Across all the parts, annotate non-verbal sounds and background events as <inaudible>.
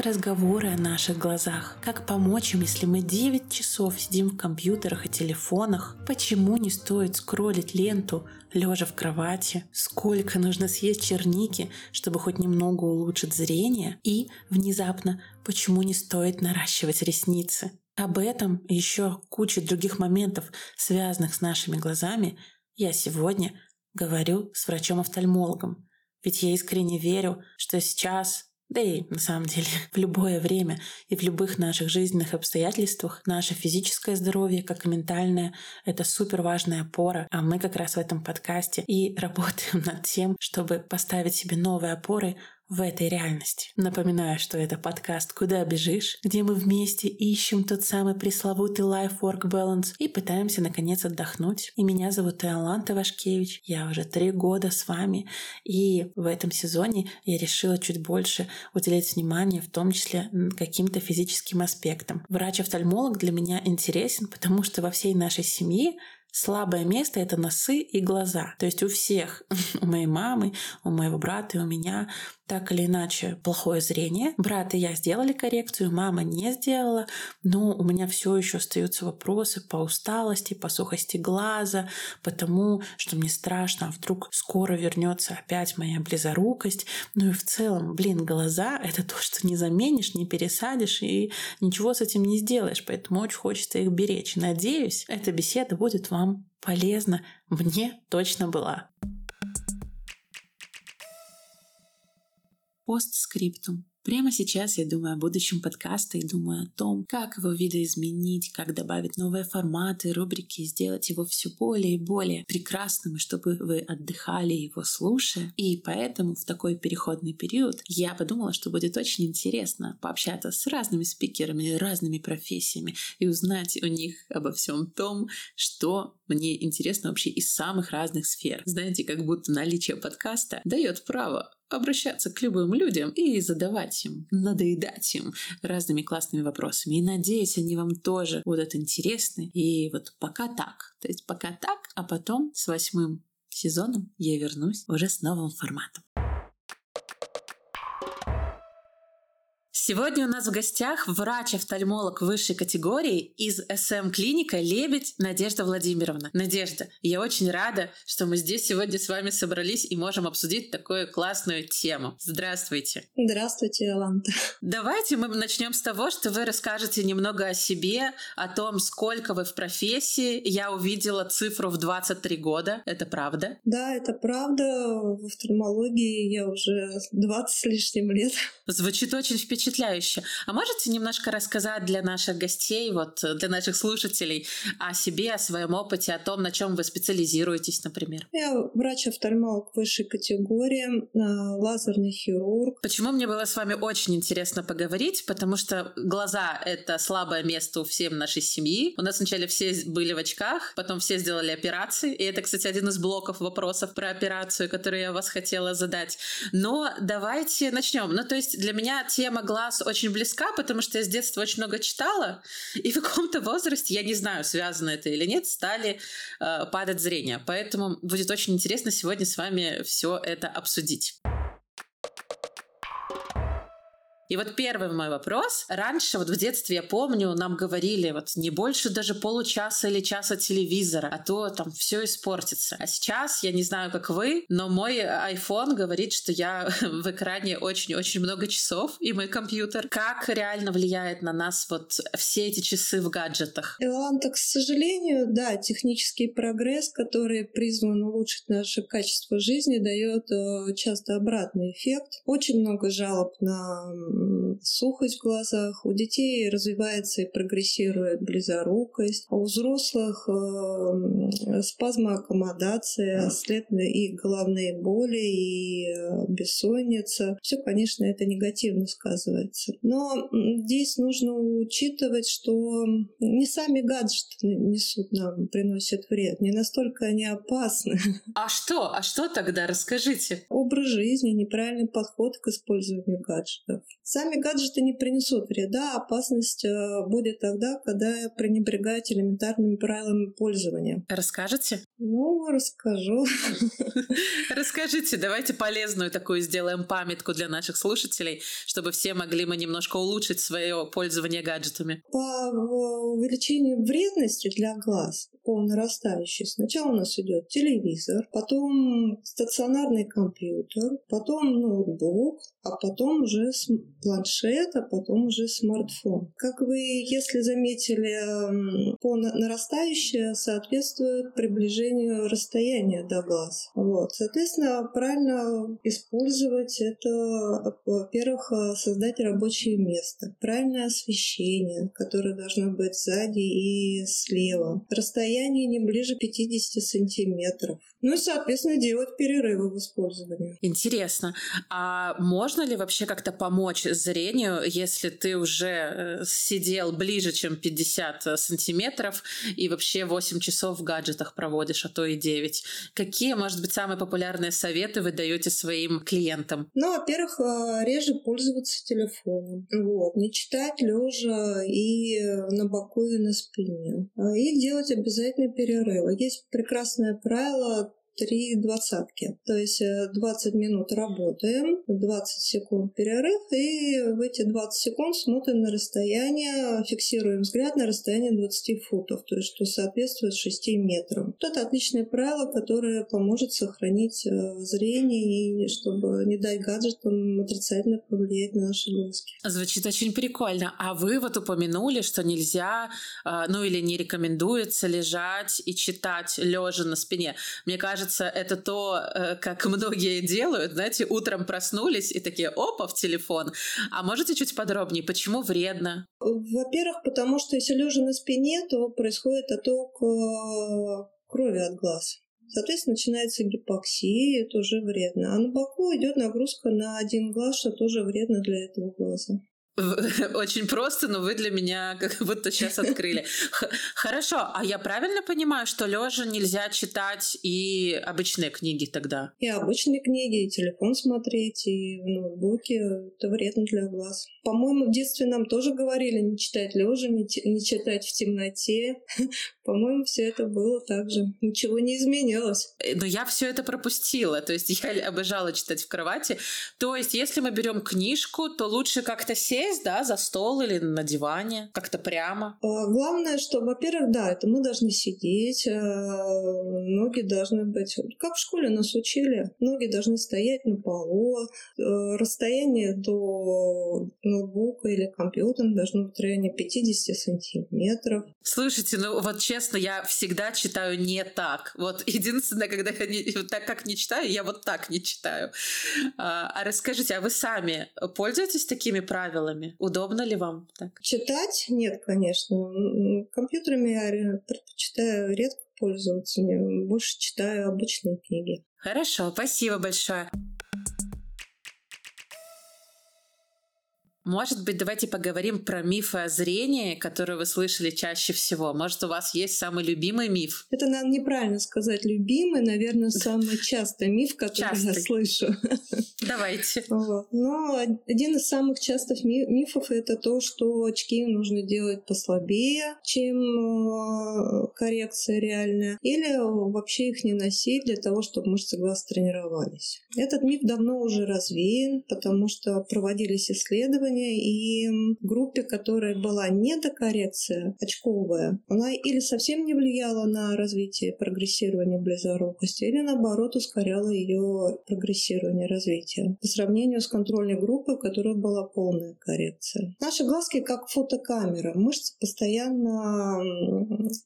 разговоры о наших глазах. Как помочь им, если мы 9 часов сидим в компьютерах и телефонах? Почему не стоит скроллить ленту, лежа в кровати? Сколько нужно съесть черники, чтобы хоть немного улучшить зрение? И, внезапно, почему не стоит наращивать ресницы? Об этом и еще куча других моментов, связанных с нашими глазами, я сегодня говорю с врачом-офтальмологом. Ведь я искренне верю, что сейчас да и на самом деле <laughs> в любое время и в любых наших жизненных обстоятельствах наше физическое здоровье, как и ментальное, это супер важная опора. А мы как раз в этом подкасте и <laughs> работаем над тем, чтобы поставить себе новые опоры в этой реальности. Напоминаю, что это подкаст «Куда бежишь?», где мы вместе ищем тот самый пресловутый life-work balance и пытаемся наконец отдохнуть. И меня зовут Иоланта Вашкевич, я уже три года с вами, и в этом сезоне я решила чуть больше уделять внимание, в том числе каким-то физическим аспектам. Врач-офтальмолог для меня интересен, потому что во всей нашей семье Слабое место — это носы и глаза. То есть у всех, <laughs> у моей мамы, у моего брата и у меня так или иначе плохое зрение. Брат и я сделали коррекцию, мама не сделала, но у меня все еще остаются вопросы по усталости, по сухости глаза, потому что мне страшно, а вдруг скоро вернется опять моя близорукость. Ну и в целом, блин, глаза — это то, что не заменишь, не пересадишь и ничего с этим не сделаешь, поэтому очень хочется их беречь. Надеюсь, эта беседа будет вам полезна. Мне точно была. Постскриптум. Прямо сейчас я думаю о будущем подкаста и думаю о том, как его видоизменить, как добавить новые форматы, рубрики, сделать его все более и более прекрасным, и чтобы вы отдыхали его слушая. И поэтому в такой переходный период я подумала, что будет очень интересно пообщаться с разными спикерами, разными профессиями и узнать у них обо всем том, что мне интересно вообще из самых разных сфер. Знаете, как будто наличие подкаста дает право обращаться к любым людям и задавать им, надоедать им разными классными вопросами. И надеюсь, они вам тоже будут интересны. И вот пока так. То есть пока так, а потом с восьмым сезоном я вернусь уже с новым форматом. Сегодня у нас в гостях врач-офтальмолог высшей категории из СМ-клиника «Лебедь» Надежда Владимировна. Надежда, я очень рада, что мы здесь сегодня с вами собрались и можем обсудить такую классную тему. Здравствуйте. Здравствуйте, Аланта. Давайте мы начнем с того, что вы расскажете немного о себе, о том, сколько вы в профессии. Я увидела цифру в 23 года. Это правда? Да, это правда. В офтальмологии я уже 20 с лишним лет. Звучит очень впечатляюще впечатляюще. А можете немножко рассказать для наших гостей, вот для наших слушателей о себе, о своем опыте, о том, на чем вы специализируетесь, например? Я врач-офтальмолог высшей категории, а, лазерный хирург. Почему мне было с вами очень интересно поговорить? Потому что глаза — это слабое место у всем нашей семьи. У нас вначале все были в очках, потом все сделали операции. И это, кстати, один из блоков вопросов про операцию, который я вас хотела задать. Но давайте начнем. Ну, то есть для меня тема глаз очень близка, потому что я с детства очень много читала, и в каком-то возрасте, я не знаю, связано это или нет, стали э, падать зрение. Поэтому будет очень интересно сегодня с вами все это обсудить. И вот первый мой вопрос. Раньше, вот в детстве, я помню, нам говорили, вот не больше даже получаса или часа телевизора, а то там все испортится. А сейчас, я не знаю, как вы, но мой iPhone говорит, что я <laughs> в экране очень-очень много часов, и мой компьютер. Как реально влияет на нас вот все эти часы в гаджетах? Иланта, к сожалению, да, технический прогресс, который призван улучшить наше качество жизни, дает э, часто обратный эффект. Очень много жалоб на сухость в глазах, у детей развивается и прогрессирует близорукость, а у взрослых э, спазмоаккомодация, следственно и головные боли, и э, бессонница. Все, конечно, это негативно сказывается. Но здесь нужно учитывать, что не сами гаджеты несут нам, приносят вред, не настолько они опасны. <laughs> А что? А что тогда? Расскажите. Образ жизни, неправильный подход к использованию гаджетов. Сами гаджеты не принесут вреда, опасность э, будет тогда, когда пренебрегать элементарными правилами пользования. Расскажете? Ну, расскажу. Расскажите, давайте полезную такую сделаем памятку для наших слушателей, чтобы все могли мы немножко улучшить свое пользование гаджетами. По увеличению вредности для глаз по нарастающей. Сначала у нас идет телевизор, потом стационарный компьютер, потом ноутбук, а потом уже планшет, а потом уже смартфон. Как вы, если заметили, по нарастающее соответствует приближению расстояния до глаз. Вот. Соответственно, правильно использовать это, во-первых, создать рабочее место, правильное освещение, которое должно быть сзади и слева, расстояние не ближе 50 сантиметров. Ну и, соответственно, делать перерывы в использовании. Интересно. А можно ли вообще как-то помочь зрению, если ты уже э, сидел ближе, чем 50 сантиметров и вообще 8 часов в гаджетах проводишь, а то и 9? Какие, может быть, самые популярные советы вы даете своим клиентам? Ну, во-первых, э, реже пользоваться телефоном. Вот. Не читать лежа и на боку и на спине. И делать обязательно перерывы. Есть прекрасное правило три двадцатки. То есть 20 э, минут работаем, 20 секунд перерыв, и в эти 20 секунд смотрим на расстояние, фиксируем взгляд на расстояние 20 футов, то есть что соответствует 6 метрам. Вот это отличное правило, которое поможет сохранить э, зрение и чтобы не дать гаджетам отрицательно повлиять на наши глазки. Звучит очень прикольно. А вы вот упомянули, что нельзя, э, ну или не рекомендуется лежать и читать лежа на спине. Мне кажется, кажется, это то, э, как многие делают, знаете, утром проснулись и такие, опа, в телефон. А можете чуть подробнее, почему вредно? Во-первых, потому что если лежа на спине, то происходит отток э, крови от глаз. Соответственно, начинается гипоксия, это уже вредно. А на боку идет нагрузка на один глаз, что тоже вредно для этого глаза. <laughs> Очень просто, но вы для меня как будто сейчас открыли. Хорошо, а я правильно понимаю, что лежа нельзя читать и обычные книги тогда? И обычные книги, и телефон смотреть, и в ноутбуке. Это вредно для глаз. По-моему, в детстве нам тоже говорили не читать лежа, не, не читать в темноте. <laughs> По-моему, все это было так же. Ничего не изменилось. Э, но я все это пропустила. То есть я обожала читать в кровати. То есть, если мы берем книжку, то лучше как-то сесть, да, за стол или на диване, как-то прямо. А, главное, что, во-первых, да, это мы должны сидеть, э, ноги должны быть, как в школе нас учили, ноги должны стоять на полу, э, расстояние до ноутбука или компьютера должно быть в районе 50 сантиметров. Слушайте, ну вот честно, я всегда читаю не так. Вот единственное, когда я не, так как не читаю, я вот так не читаю. А, а расскажите, а вы сами пользуетесь такими правилами? Удобно ли вам так? Читать? Нет, конечно. Компьютерами я предпочитаю редко пользоваться. Больше читаю обычные книги. Хорошо, спасибо большое. Может быть, давайте поговорим про мифы о зрении, которые вы слышали чаще всего. Может, у вас есть самый любимый миф? Это, наверное, неправильно сказать любимый. Наверное, самый частый миф, который Частый. я слышу. <laughs> Давайте. Вот. Но один из самых частых мифов — это то, что очки нужно делать послабее, чем э, коррекция реальная. Или вообще их не носить для того, чтобы мышцы глаз тренировались. Этот миф давно уже развеян, потому что проводились исследования, исследования, и группе, которая была недокоррекция очковая, она или совсем не влияла на развитие прогрессирования близорукости, или наоборот ускоряла ее прогрессирование развития по сравнению с контрольной группой, в которой была полная коррекция. Наши глазки как фотокамера. Мышцы постоянно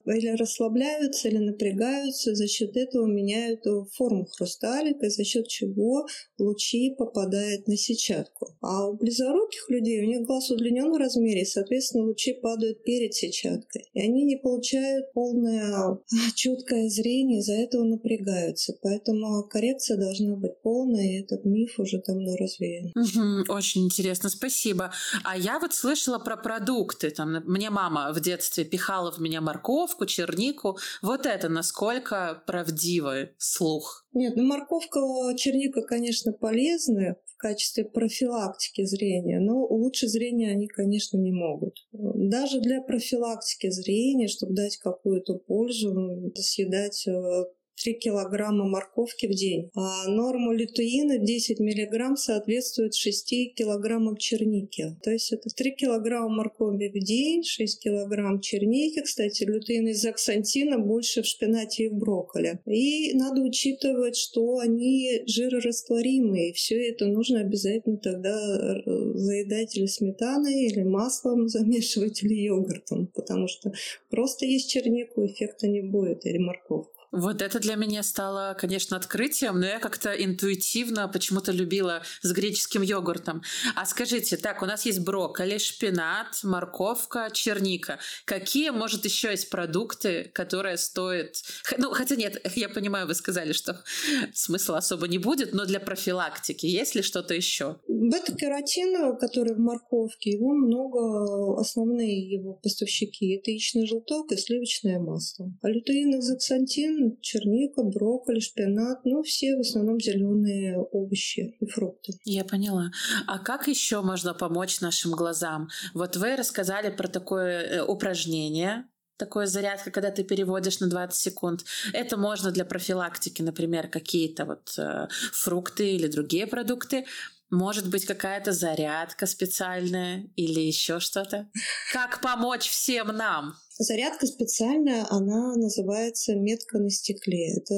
или расслабляются, или напрягаются, за счет этого меняют форму хрусталика, за счет чего лучи попадают на сетчатку. А у близоруких людей, у них глаз удлинен в размере, и, соответственно, лучи падают перед сетчаткой. И они не получают полное <laughs> а, четкое зрение, из-за этого напрягаются. Поэтому коррекция должна быть полная, и этот миф уже давно развеян. Угу, очень интересно, спасибо. А я вот слышала про продукты. Там, мне мама в детстве пихала в меня морковку, чернику. Вот это насколько правдивый слух? Нет, ну морковка, черника, конечно, полезны, качестве профилактики зрения. Но улучшить зрение они, конечно, не могут. Даже для профилактики зрения, чтобы дать какую-то пользу, съедать э, 3 килограмма морковки в день. А норма лютеина 10 миллиграмм соответствует 6 килограммам черники. То есть это 3 килограмма моркови в день, 6 килограмм черники. Кстати, лютеин из аксантина больше в шпинате и в брокколи. И надо учитывать, что они жирорастворимые. Все это нужно обязательно тогда э, заедать или сметаной, или маслом <laughs> замешивать, или йогуртом. Потому что просто есть чернику эффекта не будет, или морковку. Вот это для меня стало, конечно, открытием, но я как-то интуитивно почему-то любила с греческим йогуртом. А скажите, так, у нас есть брокколи, шпинат, морковка, черника. Какие, может, еще есть продукты, которые стоят... Ну, хотя нет, <laughs> я понимаю, вы сказали, что <laughs> смысла особо не будет, но для профилактики есть ли что-то еще? Бета-кератин, который в морковке, его много, основные его поставщики. Это яичный желток и сливочное масло. А лютеин, изоксантин черника, брокколи, шпинат, ну, все в основном зеленые овощи и фрукты. Я поняла. А как еще можно помочь нашим глазам? Вот вы рассказали про такое э, упражнение, такое зарядка, когда ты переводишь на 20 секунд. Это можно для профилактики, например, какие-то вот э, фрукты или другие продукты. Может быть, какая-то зарядка специальная или еще что-то? Как помочь всем нам? Зарядка специальная, она называется метка на стекле. Это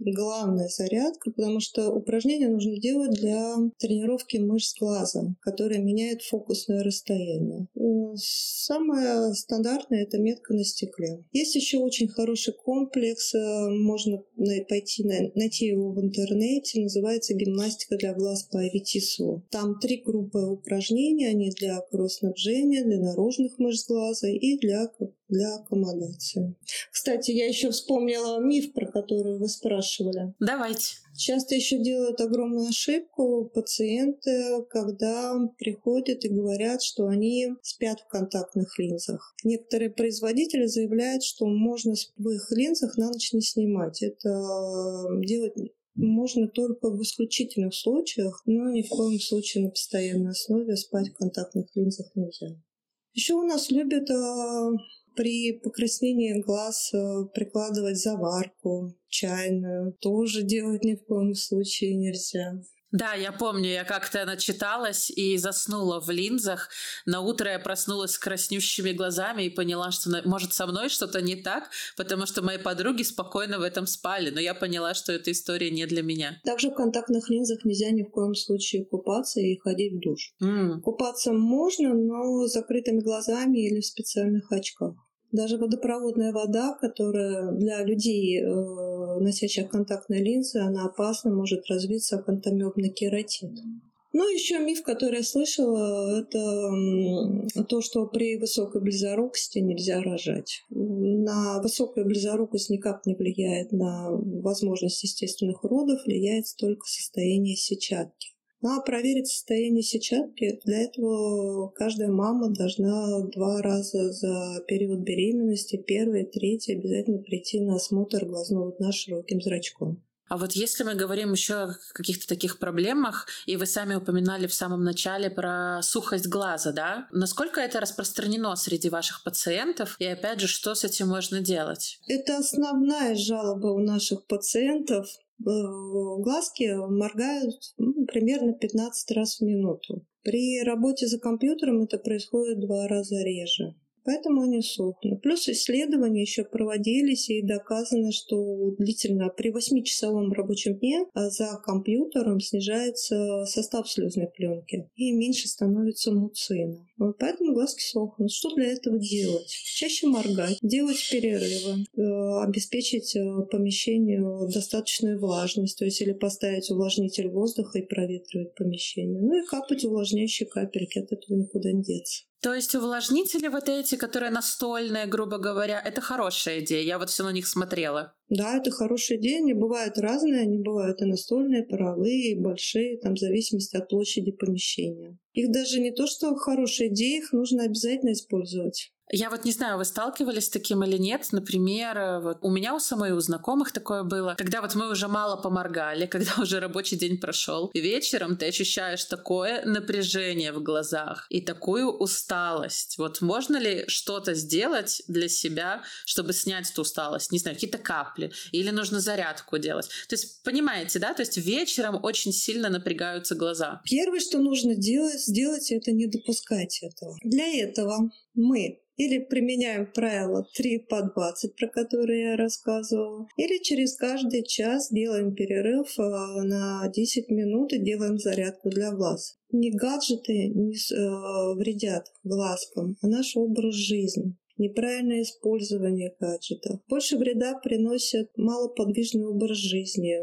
главная зарядка, потому что упражнения нужно делать для тренировки мышц глаза, которые меняют фокусное расстояние. Э, самое стандартное – это метка на стекле. Есть еще очень хороший комплекс, э, можно пойти найти его в интернете, называется «Гимнастика для глаз по Аветису». Там три группы упражнений, они для кровоснабжения, для наружных мышц глаза и для для аккомодации. Кстати, я еще вспомнила миф, про который вы спрашивали. Давайте. Часто еще делают огромную ошибку пациенты, когда приходят и говорят, что они спят в контактных линзах. Некоторые производители заявляют, что можно в их линзах на ночь не снимать. Это делать можно только в исключительных случаях, но ни в коем случае на постоянной основе спать в контактных линзах нельзя. Еще у нас любят а, при покраснении глаз э, прикладывать заварку чайную тоже делать ни в коем случае нельзя. Да, я помню, я как-то начиталась и заснула в линзах. На утро я проснулась с краснющими глазами и поняла, что, может, со мной что-то не так, потому что мои подруги спокойно в этом спали, но я поняла, что эта история не для меня. Также в контактных линзах нельзя ни в коем случае купаться и ходить в душ. Mm. Купаться можно, но с закрытыми глазами или в специальных очках. Даже водопроводная вода, которая для людей, носящих контактные линзы, она опасна, может развиться акантомебный кератит. Ну, еще миф, который я слышала, это то, что при высокой близорукости нельзя рожать. На высокую близорукость никак не влияет на возможность естественных родов, влияет только состояние сетчатки. Ну а проверить состояние сетчатки, для этого каждая мама должна два раза за период беременности, первый, третий, обязательно прийти на осмотр глазного дна широким зрачком. А вот если мы говорим еще о каких-то таких проблемах, и вы сами упоминали в самом начале про сухость глаза, да? Насколько это распространено среди ваших пациентов? И опять же, что с этим можно делать? Это основная жалоба у наших пациентов. Э, глазки моргают примерно 15 раз в минуту. При работе за компьютером это происходит два раза реже. Поэтому они сохнут. Плюс исследования еще проводились и доказано, что длительно при 8-часовом рабочем дне а за компьютером снижается состав слезной пленки и меньше становится муцина. Вот поэтому глазки сохнут. Что для этого делать? Чаще моргать, делать перерывы, э, обеспечить э, помещению достаточную влажность, то есть или поставить увлажнитель воздуха и проветривать помещение. Ну и капать увлажняющие капельки, от этого никуда не деться. То есть увлажнители вот эти, которые настольные, грубо говоря, это хорошая идея. Я вот все на них смотрела. Да, это хорошая идея. Они бывают разные. Они бывают и настольные, паровые, и большие, там, в зависимости от площади помещения. Их даже не то, что хорошая идея, их нужно обязательно использовать. Я вот не знаю, вы сталкивались с таким или нет. Например, э, вот у меня у самой, у знакомых такое было, когда вот мы уже мало поморгали, <laughs> когда уже рабочий день прошел, и вечером ты ощущаешь такое напряжение в глазах и такую усталость. Вот можно ли что-то сделать для себя, чтобы снять эту усталость? Не знаю, какие-то капли или нужно зарядку делать? То есть, понимаете, да? То есть вечером очень сильно напрягаются глаза. Первое, что нужно делать, сделать, это не допускать этого. Для этого мы или применяем правило 3 по 20, про которые я рассказывала, или через каждый час делаем перерыв э, на 10 минут и делаем зарядку для глаз. Не гаджеты не э, вредят глазкам, а наш образ жизни неправильное использование гаджетов. Больше вреда приносят малоподвижный образ жизни,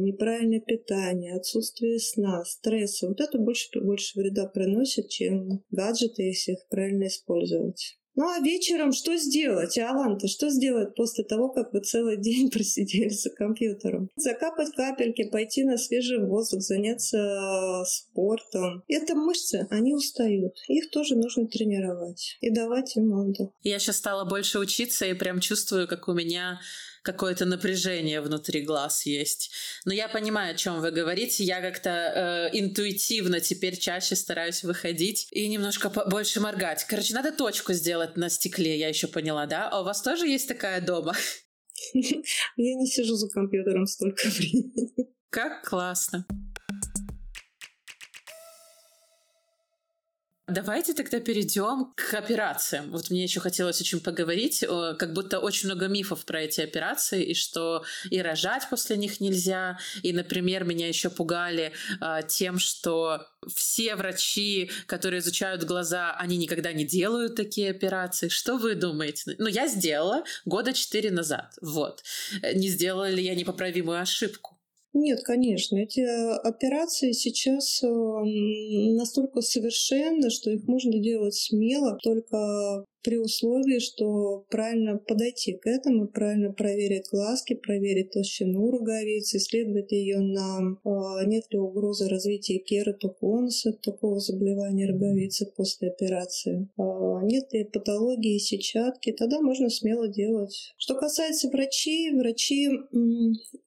неправильное питание, отсутствие сна, стресса. Вот это больше, больше вреда приносит, чем гаджеты, если их правильно использовать. Ну а вечером что сделать? Алан-то что сделать после того, как вы целый <laughs> день просидели за компьютером? Закапать капельки, пойти на свежий воздух, заняться э, спортом. Это мышцы, они устают. Их тоже нужно тренировать и давать им отдых. Я сейчас стала больше учиться и прям чувствую, как у меня какое-то напряжение внутри глаз есть. Но я понимаю, о чем вы говорите. Я как-то э, интуитивно теперь чаще стараюсь выходить и немножко больше моргать. Короче, надо точку сделать на стекле, я еще поняла, да? А у вас тоже есть такая дома? <laughs> Я не сижу за компьютером столько времени. Как классно. Давайте тогда перейдем к операциям. Вот мне еще хотелось очень поговорить, как будто очень много мифов про эти операции, и что и рожать после них нельзя. И, например, меня еще пугали а, тем, что все врачи, которые изучают глаза, они никогда не делают такие операции. Что вы думаете? Ну, я сделала года четыре назад. Вот. Не сделала ли я непоправимую ошибку? Нет, конечно. Эти э, операции сейчас эм, настолько совершенны, что их можно делать смело, только при условии, что правильно подойти к этому, правильно проверить глазки, проверить толщину роговицы, исследовать ее на э, нет ли угрозы развития кератоконуса, такого заболевания роговицы после операции, э, нет ли патологии сетчатки, тогда можно смело делать. Что касается врачей, врачи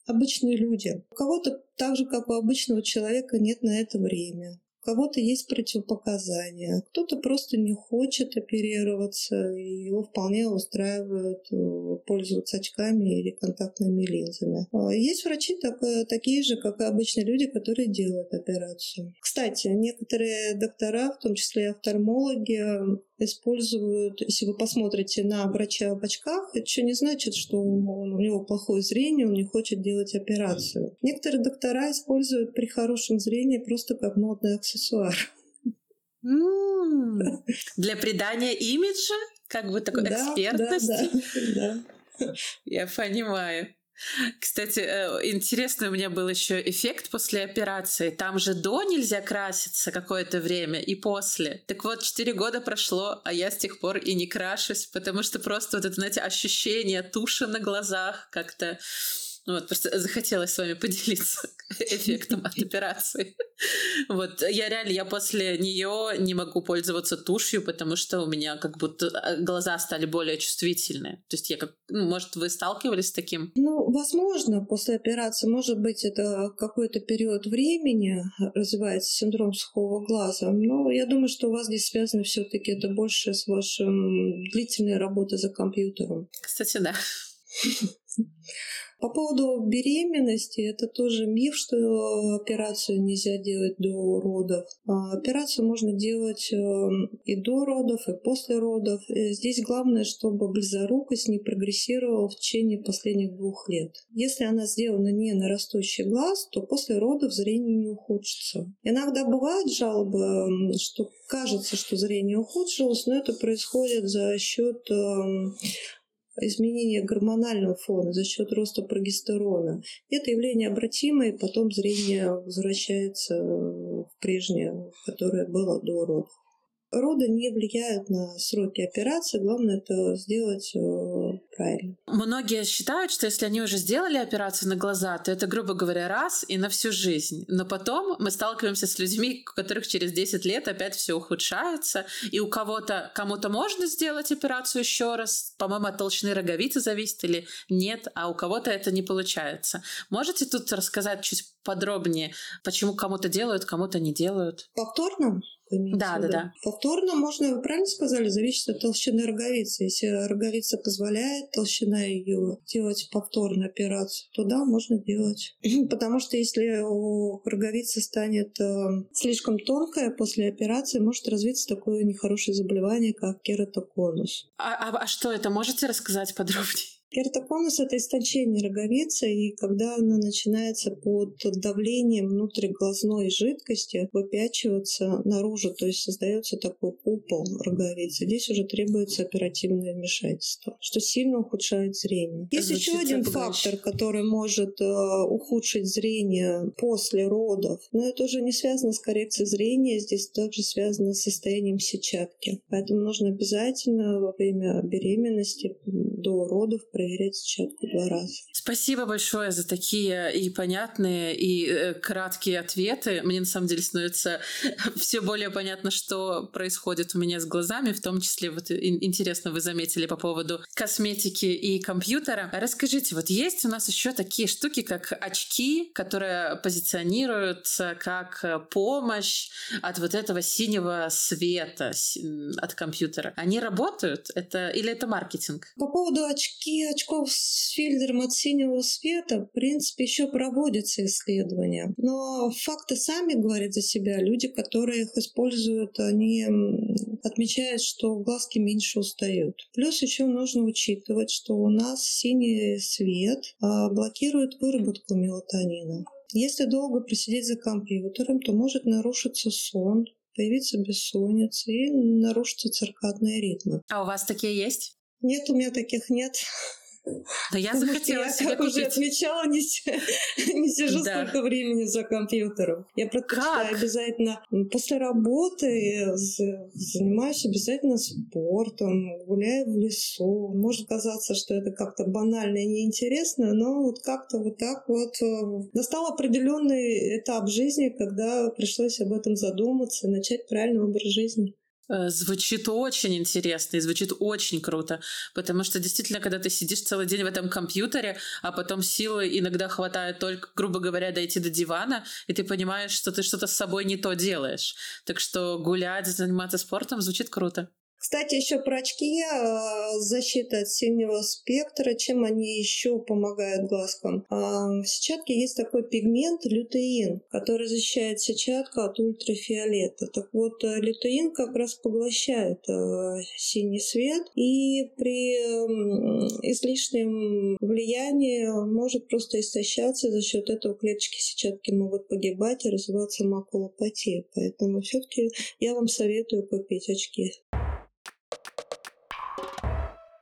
обычные люди. У кого-то так же, как у обычного человека, нет на это время кого-то есть противопоказания, кто-то просто не хочет оперироваться, и его вполне устраивает э, пользоваться очками или контактными линзами. А есть врачи так, э, такие же, как и обычные люди, которые делают операцию. Кстати, некоторые доктора, в том числе и офтальмологи, используют, если вы посмотрите на врача в очках, это еще не значит, что он, у него плохое зрение, он не хочет делать операцию. Некоторые доктора используют при хорошем зрении просто как модный аксессуар. Для придания имиджа? Как бы такой экспертности? Да, да. Я понимаю. Кстати, э, интересный у меня был еще эффект после операции. Там же до нельзя краситься какое-то время и после. Так вот, 4 года прошло, а я с тех пор и не крашусь, потому что просто вот это, знаете, ощущение туши на глазах как-то ну вот, просто захотелось с вами поделиться <laughs> эффектом от операции. Вот, я реально, я после нее не могу пользоваться тушью, потому что у меня как будто а, глаза стали более чувствительные. То есть я как, ну, может, вы сталкивались с таким? Ну, возможно, после операции, может быть, это какой-то период времени развивается синдром сухого глаза, но я думаю, что у вас здесь связано все-таки это больше с вашим длительной работой за компьютером. Кстати, да. <laughs> По поводу беременности, это тоже миф, что операцию нельзя делать до родов. А операцию можно делать эм, и до родов, и после родов. Э, здесь главное, чтобы близорукость не прогрессировала в течение последних двух лет. Если она сделана не на растущий глаз, то после родов зрение не ухудшится. Иногда бывают жалобы, что кажется, что зрение ухудшилось, но это происходит за счет эм, изменение гормонального фона за счет роста прогестерона. Это явление обратимое, потом зрение возвращается в прежнее, которое было до родов. Роды не влияют на сроки операции, главное это сделать э, правильно. Многие считают, что если они уже сделали операцию на глаза, то это, грубо говоря, раз и на всю жизнь. Но потом мы сталкиваемся с людьми, у которых через 10 лет опять все ухудшается, и у кого-то, кому-то можно сделать операцию еще раз, по-моему, от толщины роговицы зависит или нет, а у кого-то это не получается. Можете тут рассказать чуть подробнее, почему кому-то делают, кому-то не делают? Повторно? Да, да, да. Повторно можно, вы правильно сказали, зависит от толщины роговицы. Если роговица позволяет, толщина ее делать повторную операцию, то да, можно делать. <laughs> Потому что если у роговицы станет э, слишком тонкая после операции, может развиться такое нехорошее заболевание, как кератоконус. А, а, а что это? Можете рассказать подробнее? Кератоконус — это истончение роговицы, и когда она начинается под давлением внутриглазной жидкости выпячиваться наружу, то есть создается такой купол роговицы. Здесь уже требуется оперативное вмешательство, что сильно ухудшает зрение. Есть Звучит еще один фактор, который может э, ухудшить зрение после родов, но это уже не связано с коррекцией зрения, здесь также связано с состоянием сетчатки. Поэтому нужно обязательно во время беременности до родов проверять сетчатку два раза. Спасибо большое за такие и понятные, и э, краткие ответы. Мне на самом деле становится <laughs> все более понятно, что происходит у меня с глазами, в том числе вот интересно вы заметили по поводу косметики и компьютера. Расскажите, вот есть у нас еще такие штуки, как очки, которые позиционируются как э, помощь от вот этого синего света от компьютера. Они работают? Это или это маркетинг? По поводу очки очков с фильтром от синего света, в принципе, еще проводятся исследования. Но факты сами говорят за себя. Люди, которые их используют, они отмечают, что глазки меньше устают. Плюс еще нужно учитывать, что у нас синий свет а, блокирует выработку мелатонина. Если долго просидеть за компьютером, то может нарушиться сон, появиться бессонница и нарушиться циркадные ритмы. А у вас такие есть? Нет, у меня таких нет. Но я захотела себе как купить. уже отмечала, не, <laughs> не сижу да. столько времени за компьютером. Я предпочитаю обязательно после работы занимаюсь обязательно спортом, гуляю в лесу. Может казаться, что это как-то банально и неинтересно, но вот как-то вот так вот э, настал определенный этап жизни, когда пришлось об этом задуматься и начать правильный образ жизни. Э, звучит очень интересно и звучит очень круто, потому что действительно, когда ты сидишь целый день в этом компьютере, а потом силы иногда хватает только, грубо говоря, дойти до дивана, и ты понимаешь, что ты что-то с собой не то делаешь. Так что гулять, заниматься спортом звучит круто. Кстати, еще про очки, э, защита от синего спектра, чем они еще помогают глазкам. А, в сетчатке есть такой пигмент лютеин, который защищает сетчатку от ультрафиолета. Так вот, э, лютеин как раз поглощает э, синий свет, и при излишнем влиянии может просто истощаться, за счет этого клеточки сетчатки могут погибать и развиваться макулопатия. Поэтому все-таки я вам советую купить очки.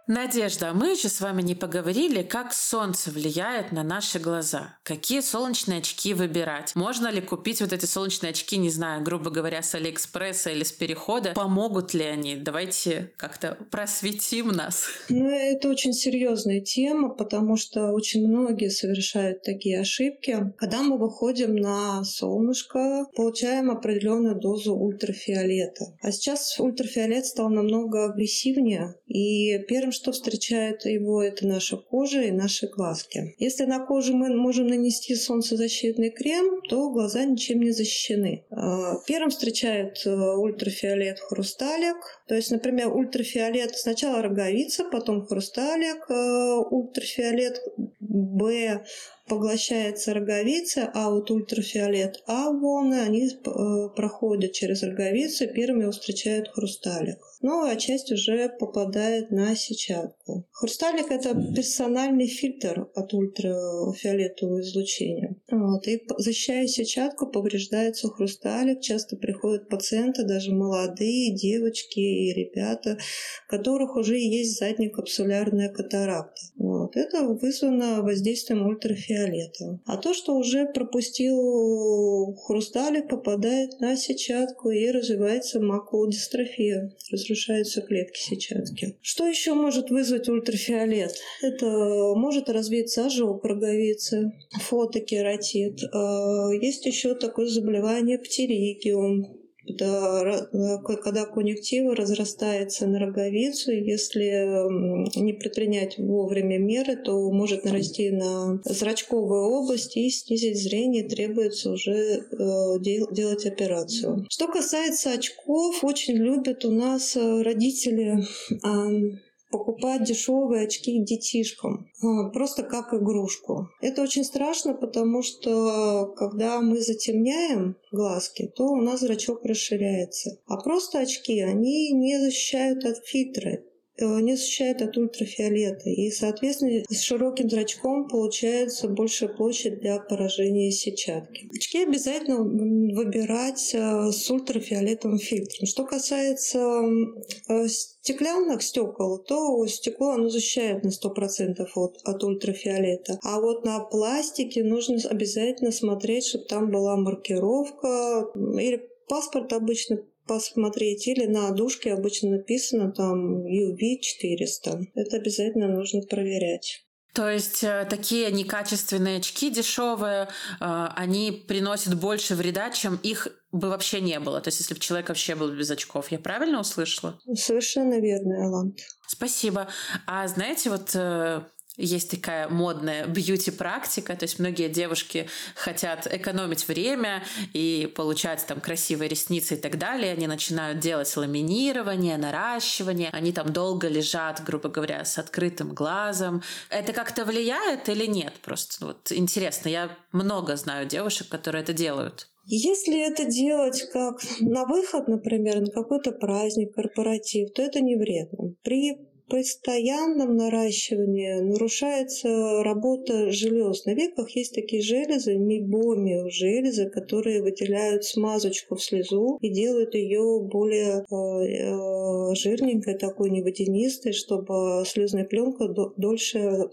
Надежда, мы еще с вами не поговорили, как солнце влияет на наши глаза. Какие солнечные очки выбирать? Можно ли купить вот эти солнечные очки, не знаю, грубо говоря, с Алиэкспресса или с Перехода? Помогут ли они? Давайте как-то просветим нас. Ну, это очень серьезная тема, потому что очень многие совершают такие ошибки. Когда мы выходим на солнышко, получаем определенную дозу ультрафиолета. А сейчас ультрафиолет стал намного агрессивнее, и первым, что встречает его, это наша кожа и наши глазки. Если на кожу мы можем нанести солнцезащитный крем, то глаза ничем не защищены. А, первым встречает э, ультрафиолет хрусталик. То есть, например, ультрафиолет сначала роговица, потом хрусталик, э, ультрафиолет Б поглощается роговица, а вот ультрафиолет А волны, они э, проходят через роговицу, первыми встречают хрусталик. Ну, а часть уже попадает на сетчатку. Хрусталик – это персональный фильтр от ультрафиолетового излучения. Вот. И защищая сетчатку, повреждается хрусталик. Часто приходят пациенты, даже молодые девочки и ребята, у которых уже есть заднекапсулярная катаракта. Вот. Это вызвано воздействием ультрафиолета ультрафиолета. А то, что уже пропустил хрусталик, попадает на сетчатку и развивается макулодистрофия, разрушаются клетки сетчатки. Что еще может вызвать ультрафиолет? Это может развиться ожог роговицы, фотокератит. А, есть еще такое заболевание птеригиум, когда конъюнктива разрастается на роговицу, если не предпринять вовремя меры, то может нарасти на зрачковую область и снизить зрение, требуется уже э, делать операцию. Что касается очков, очень любят у нас э, родители покупать дешевые очки детишкам, а, просто как игрушку. Это очень страшно, потому что когда мы затемняем глазки, то у нас зрачок расширяется. А просто очки, они не защищают от фильтра. Э, не защищает от ультрафиолета. И, соответственно, с широким зрачком получается большая площадь для поражения сетчатки. Очки обязательно выбирать э, с ультрафиолетовым фильтром. Что касается э, стеклянных стекол, то стекло оно защищает на 100% от, от ультрафиолета. А вот на пластике нужно обязательно смотреть, чтобы там была маркировка или паспорт обычно посмотреть. Или на дужке обычно написано там UV 400. Это обязательно нужно проверять. То есть э, такие некачественные очки дешевые, э, они приносят больше вреда, чем их бы вообще не было. То есть если бы человек вообще был без очков. Я правильно услышала? Совершенно верно, Алан. Спасибо. А знаете, вот э, есть такая модная бьюти-практика, то есть многие девушки хотят экономить время и получать там красивые ресницы и так далее. Они начинают делать ламинирование, наращивание. Они там долго лежат, грубо говоря, с открытым глазом. Это как-то влияет или нет? Просто вот интересно. Я много знаю девушек, которые это делают. Если это делать как на выход, например, на какой-то праздник, корпоратив, то это не вредно. При постоянном наращивании нарушается работа желез. На веках есть такие железы, мибомио железы, которые выделяют смазочку в слезу и делают ее более э, э, жирненькой, такой не водянистой, чтобы слезная пленка дольше э,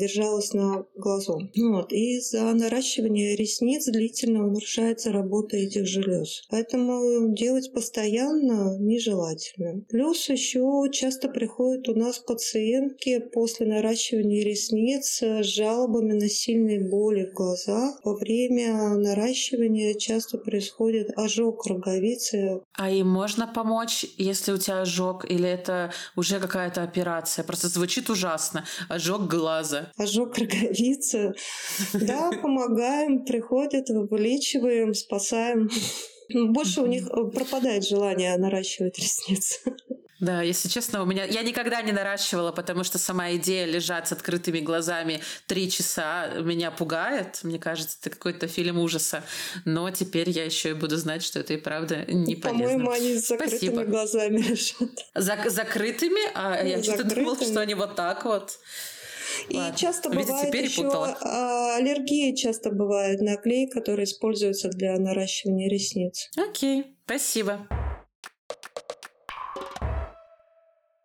держалась на глазу. Вот. И из-за наращивания ресниц длительного нарушается работа этих желез. Поэтому делать постоянно нежелательно. Плюс еще часто приходят у нас пациентки после наращивания ресниц с жалобами на сильные боли в глазах. Во время наращивания часто происходит ожог роговицы. А им можно помочь, если у тебя ожог, или это уже какая-то операция? Просто звучит ужасно. Ожог глаза. Ожог роговицы. <laughs> Да, помогаем, приходят, вылечиваем, спасаем. Больше у них пропадает желание наращивать ресницы. <laughs> Да, если честно, у меня я никогда не наращивала, потому что сама идея лежать с открытыми глазами три часа меня пугает. Мне кажется, это какой-то фильм ужаса. Но теперь я еще и буду знать, что это и правда не полезно. По-моему, они с закрытыми Спасибо. глазами <laughs> лежат. За- закрытыми? А ну, я что-то думала, что они вот так вот. И Ладно. часто Видите, бывает еще а, аллергия часто бывает на клей, который используется для наращивания ресниц. Окей, спасибо.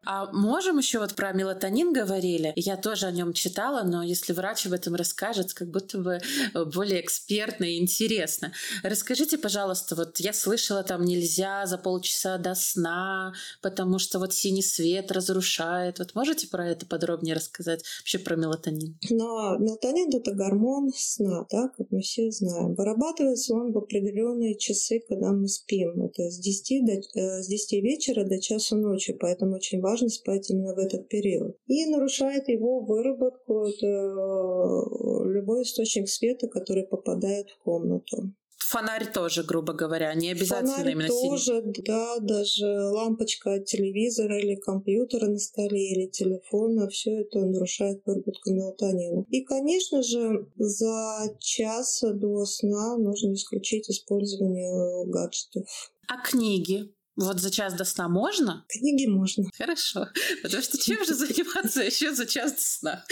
А можем еще вот про мелатонин говорили? Я тоже о нем читала, но если врач об этом расскажет, как будто бы э, более экспертно и интересно. Расскажите, пожалуйста, вот я слышала, там нельзя за полчаса до сна, потому что вот синий свет разрушает. Вот можете про это подробнее рассказать? Вообще про мелатонин. Но мелатонин — это гормон сна, да, как мы все знаем. Вырабатывается он в определенные часы, когда мы спим. Это с 10, до, э, с 10 вечера до часу ночи, поэтому очень важно важно спать именно в этот период. И нарушает его выработку это э, любой источник света, который попадает в комнату. Фонарь тоже, грубо говоря, не обязательно Фонарь именно тоже, синий. да, даже лампочка от телевизора или компьютера на столе или телефона, все это нарушает выработку мелатонина. И, конечно же, за час до сна нужно исключить использование гаджетов. А книги? Вот за час до сна можно? Книги можно. Хорошо. Потому что чем же заниматься еще за час до сна?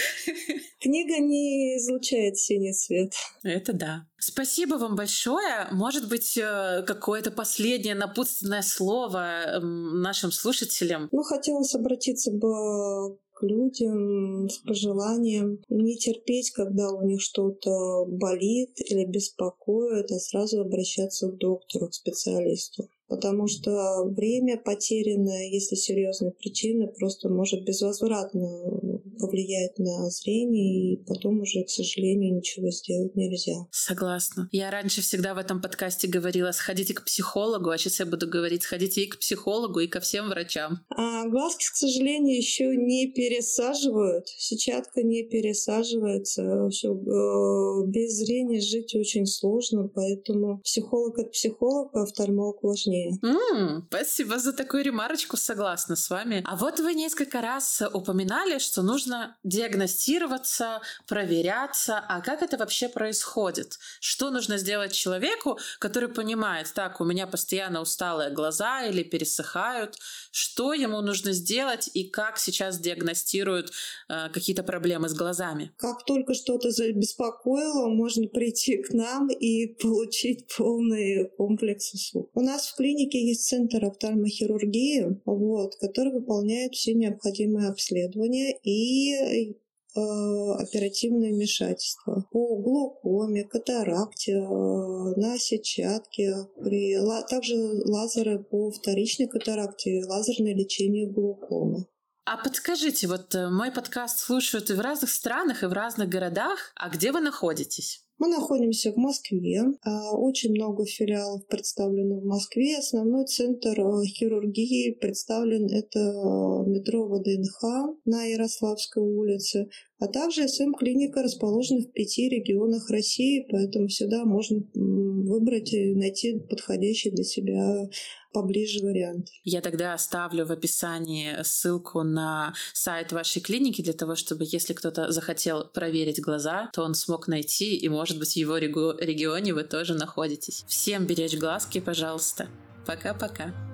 Книга не излучает синий цвет. Это да. Спасибо вам большое. Может быть, э, какое-то последнее напутственное слово нашим слушателям? Ну, хотелось обратиться бы к людям с пожеланием не терпеть, когда у них что-то болит или беспокоит, а сразу обращаться к доктору, к специалисту потому что время потерянное, если серьезные причины, просто может безвозвратно повлиять на зрение, и потом уже, к сожалению, ничего сделать нельзя. Согласна. Я раньше всегда в этом подкасте говорила, сходите к психологу, а сейчас я буду говорить, сходите и к психологу, и ко всем врачам. А глазки, к сожалению, еще не пересаживают. Сетчатка не пересаживается. Все, э, без зрения жить очень сложно, поэтому психолог от психолога, офтальмолог важнее важнее. Mm, спасибо за такую ремарочку, согласна с вами. А вот вы несколько раз упоминали, что нужно диагностироваться, проверяться. А как это вообще происходит? Что нужно сделать человеку, который понимает, так, у меня постоянно усталые глаза или пересыхают, что ему нужно сделать и как сейчас диагностируют э, какие-то проблемы с глазами? Как только что-то беспокоило, можно прийти к нам и получить полный комплекс услуг. У нас в клинике есть центр офтальмохирургии, вот, который выполняет все необходимые обследования и э, оперативное вмешательство по глукоме, катаракте, э, на сетчатке, при, также лазеры по вторичной катаракте, лазерное лечение глукомы. А подскажите, вот э, мой подкаст слушают и в разных странах, и в разных городах, а где вы находитесь? Мы находимся в Москве. А, очень много филиалов представлено в Москве. Основной центр э, хирургии представлен это э, метро ВДНХ на Ярославской улице. А также СМ-клиника расположена в пяти регионах России, поэтому всегда можно выбрать и найти подходящий для себя поближе вариант. Я тогда оставлю в описании ссылку на сайт вашей клиники для того, чтобы если кто-то захотел проверить глаза, то он смог найти, и, может быть, в его регионе вы тоже находитесь. Всем беречь глазки, пожалуйста. Пока-пока.